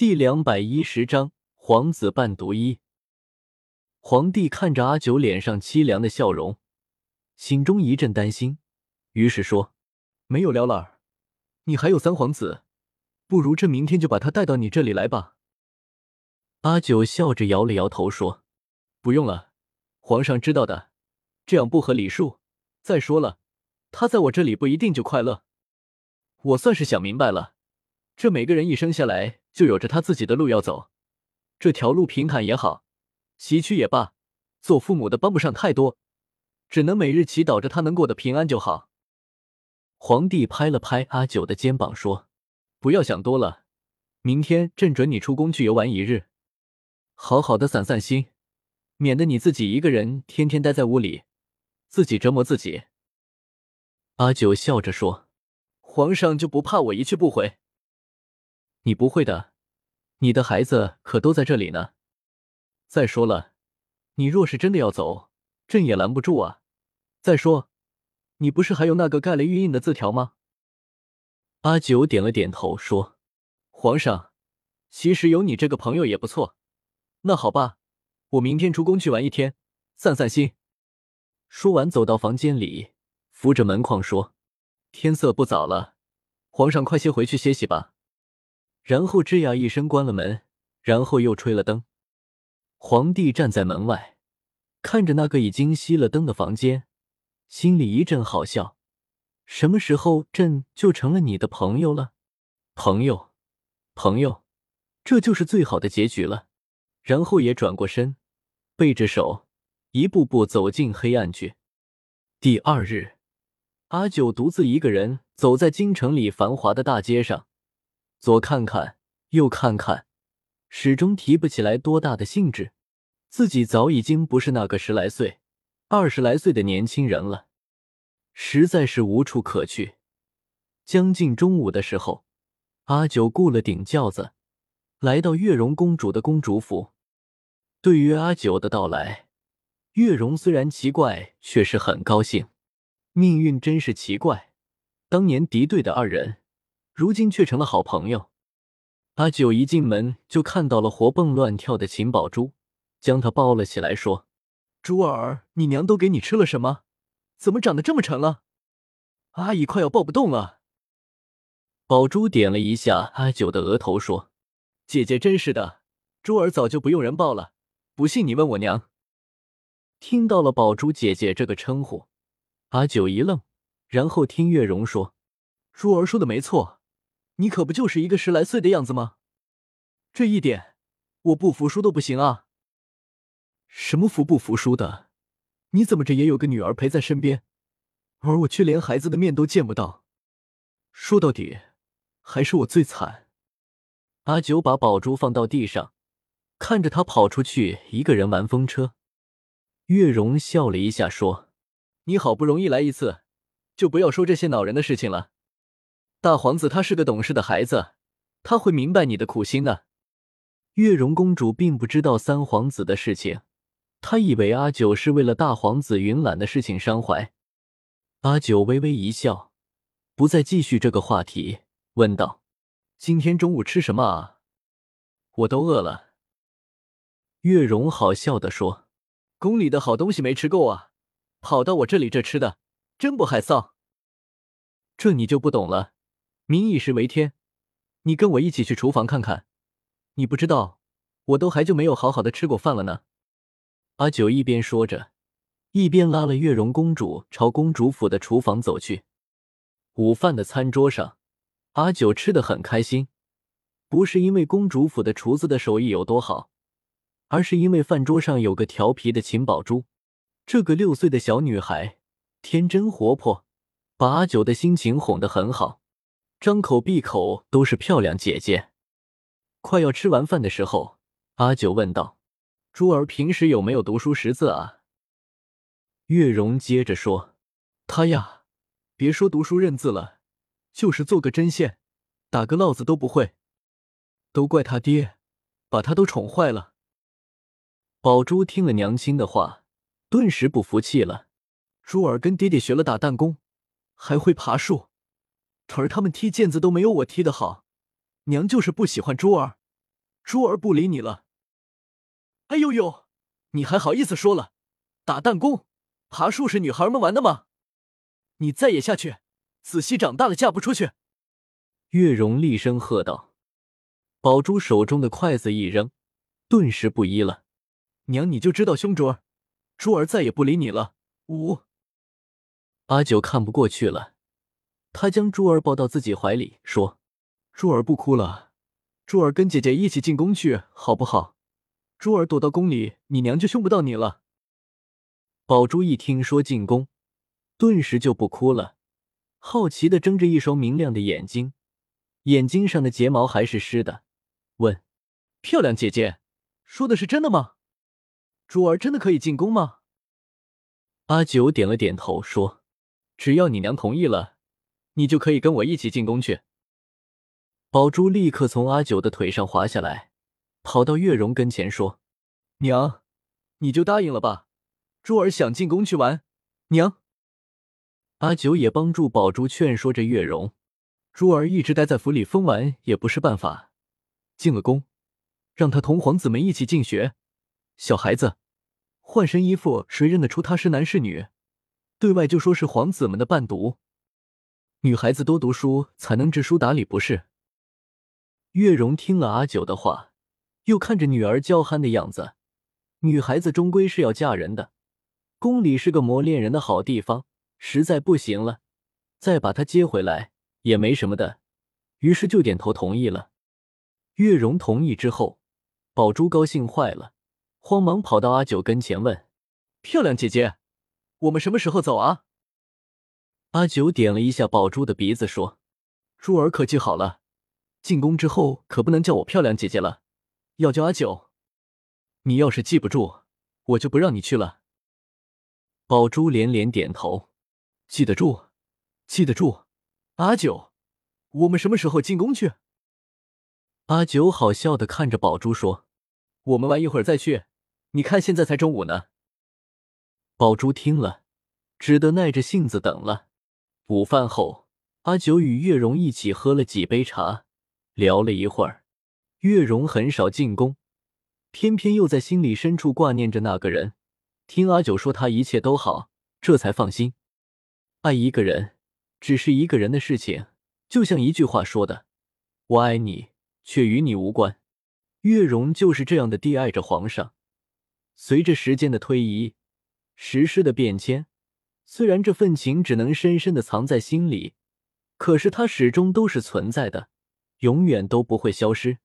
第两百一十章皇子伴毒一。皇帝看着阿九脸上凄凉的笑容，心中一阵担心，于是说：“没有了儿，你还有三皇子，不如朕明天就把他带到你这里来吧。”阿九笑着摇了摇头说：“不用了，皇上知道的，这样不合礼数。再说了，他在我这里不一定就快乐。我算是想明白了。”这每个人一生下来就有着他自己的路要走，这条路平坦也好，崎岖也罢，做父母的帮不上太多，只能每日祈祷着他能过得平安就好。皇帝拍了拍阿九的肩膀说：“不要想多了，明天朕准你出宫去游玩一日，好好的散散心，免得你自己一个人天天待在屋里，自己折磨自己。”阿九笑着说：“皇上就不怕我一去不回？”你不会的，你的孩子可都在这里呢。再说了，你若是真的要走，朕也拦不住啊。再说，你不是还有那个盖了玉印的字条吗？阿九点了点头，说：“皇上，其实有你这个朋友也不错。那好吧，我明天出宫去玩一天，散散心。”说完，走到房间里，扶着门框说：“天色不早了，皇上快些回去歇息吧。”然后吱呀一声关了门，然后又吹了灯。皇帝站在门外，看着那个已经熄了灯的房间，心里一阵好笑。什么时候朕就成了你的朋友了？朋友，朋友，这就是最好的结局了。然后也转过身，背着手，一步步走进黑暗去。第二日，阿九独自一个人走在京城里繁华的大街上。左看看，右看看，始终提不起来多大的兴致。自己早已经不是那个十来岁、二十来岁的年轻人了，实在是无处可去。将近中午的时候，阿九雇了顶轿子，来到月容公主的公主府。对于阿九的到来，月容虽然奇怪，却是很高兴。命运真是奇怪，当年敌对的二人。如今却成了好朋友。阿九一进门就看到了活蹦乱跳的秦宝珠，将她抱了起来，说：“珠儿，你娘都给你吃了什么？怎么长得这么沉了？阿姨快要抱不动了。”宝珠点了一下阿九的额头，说：“姐姐真是的，珠儿早就不用人抱了。不信你问我娘。”听到了宝珠姐姐这个称呼，阿九一愣，然后听月容说：“珠儿说的没错。”你可不就是一个十来岁的样子吗？这一点我不服输都不行啊！什么服不服输的？你怎么着也有个女儿陪在身边，而我却连孩子的面都见不到。说到底，还是我最惨。阿九把宝珠放到地上，看着他跑出去一个人玩风车。月容笑了一下，说：“你好不容易来一次，就不要说这些恼人的事情了。”大皇子他是个懂事的孩子，他会明白你的苦心的。月容公主并不知道三皇子的事情，她以为阿九是为了大皇子云览的事情伤怀。阿九微微一笑，不再继续这个话题，问道：“今天中午吃什么啊？我都饿了。”月容好笑的说：“宫里的好东西没吃够啊，跑到我这里这吃的，真不害臊。这你就不懂了。”民以食为天，你跟我一起去厨房看看。你不知道，我都还就没有好好的吃过饭了呢。阿九一边说着，一边拉了月容公主朝公主府的厨房走去。午饭的餐桌上，阿九吃的很开心，不是因为公主府的厨子的手艺有多好，而是因为饭桌上有个调皮的秦宝珠。这个六岁的小女孩天真活泼，把阿九的心情哄得很好。张口闭口都是漂亮姐姐。快要吃完饭的时候，阿九问道：“珠儿平时有没有读书识字啊？”月容接着说：“她呀，别说读书认字了，就是做个针线、打个烙子都不会，都怪他爹，把他都宠坏了。”宝珠听了娘亲的话，顿时不服气了：“珠儿跟爹爹学了打弹弓，还会爬树。”儿他们踢毽子都没有我踢的好，娘就是不喜欢珠儿，珠儿不理你了。哎呦呦，你还好意思说了？打弹弓、爬树是女孩们玩的吗？你再野下去，子熙长大了嫁不出去。月容厉声喝道。宝珠手中的筷子一扔，顿时不依了：“娘，你就知道凶珠儿，珠儿再也不理你了。”五。阿九看不过去了，他将珠儿抱到自己怀里，说：“珠儿不哭了，珠儿跟姐姐一起进宫去，好不好？珠儿躲到宫里，你娘就凶不到你了。”宝珠一听说进宫，顿时就不哭了，好奇的睁着一双明亮的眼睛，眼睛上的睫毛还是湿的，问：“漂亮姐姐，说的是真的吗？珠儿真的可以进宫吗？”阿九点了点头，说。只要你娘同意了，你就可以跟我一起进宫去。宝珠立刻从阿九的腿上滑下来，跑到月容跟前说：“娘，你就答应了吧，珠儿想进宫去玩。”娘，阿九也帮助宝珠劝说着月容：“珠儿一直待在府里疯玩也不是办法，进了宫，让她同皇子们一起进学。小孩子换身衣服，谁认得出她是男是女？”对外就说是皇子们的伴读，女孩子多读书才能知书达理，不是？月容听了阿九的话，又看着女儿娇憨的样子，女孩子终归是要嫁人的，宫里是个磨练人的好地方，实在不行了，再把她接回来也没什么的，于是就点头同意了。月容同意之后，宝珠高兴坏了，慌忙跑到阿九跟前问：“漂亮姐姐。”我们什么时候走啊？阿九点了一下宝珠的鼻子，说：“珠儿可记好了，进宫之后可不能叫我漂亮姐姐了，要叫阿九。你要是记不住，我就不让你去了。”宝珠连连点头：“记得住，记得住。”阿九，我们什么时候进宫去？阿九好笑的看着宝珠说：“我们玩一会儿再去，你看现在才中午呢。”宝珠听了，只得耐着性子等了。午饭后，阿九与月容一起喝了几杯茶，聊了一会儿。月容很少进宫，偏偏又在心里深处挂念着那个人。听阿九说他一切都好，这才放心。爱一个人，只是一个人的事情，就像一句话说的：“我爱你，却与你无关。”月容就是这样的低爱着皇上。随着时间的推移。时势的变迁，虽然这份情只能深深的藏在心里，可是它始终都是存在的，永远都不会消失。